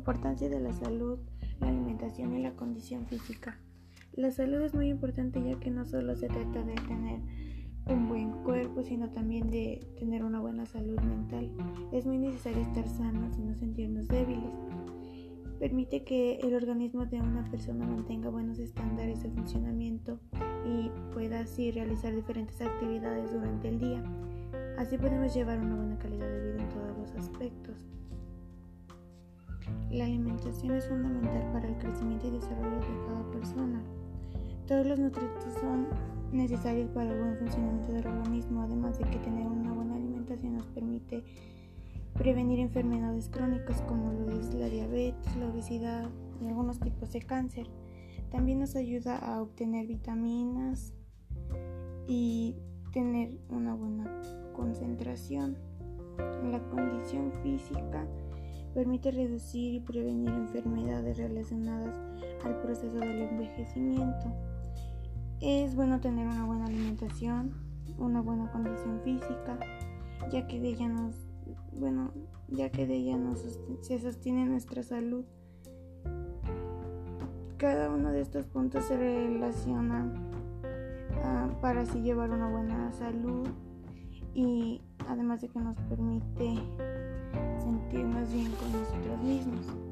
importancia de la salud, la alimentación y la condición física. La salud es muy importante ya que no solo se trata de tener un buen cuerpo, sino también de tener una buena salud mental. Es muy necesario estar sanos y no sentirnos débiles. Permite que el organismo de una persona mantenga buenos estándares de funcionamiento y pueda así realizar diferentes actividades durante el día. Así podemos llevar una buena calidad de vida La alimentación es fundamental para el crecimiento y desarrollo de cada persona. Todos los nutrientes son necesarios para el buen funcionamiento del organismo, además de que tener una buena alimentación nos permite prevenir enfermedades crónicas como lo es la diabetes, la obesidad y algunos tipos de cáncer. También nos ayuda a obtener vitaminas y tener una buena concentración. La condición física permite reducir y prevenir enfermedades relacionadas al proceso del envejecimiento. Es bueno tener una buena alimentación, una buena condición física, ya que de ella nos, bueno, ya que de ella nos se sostiene nuestra salud. Cada uno de estos puntos se relaciona uh, para así llevar una buena salud y además de que nos permite sentirnos bien con nosotros mismos.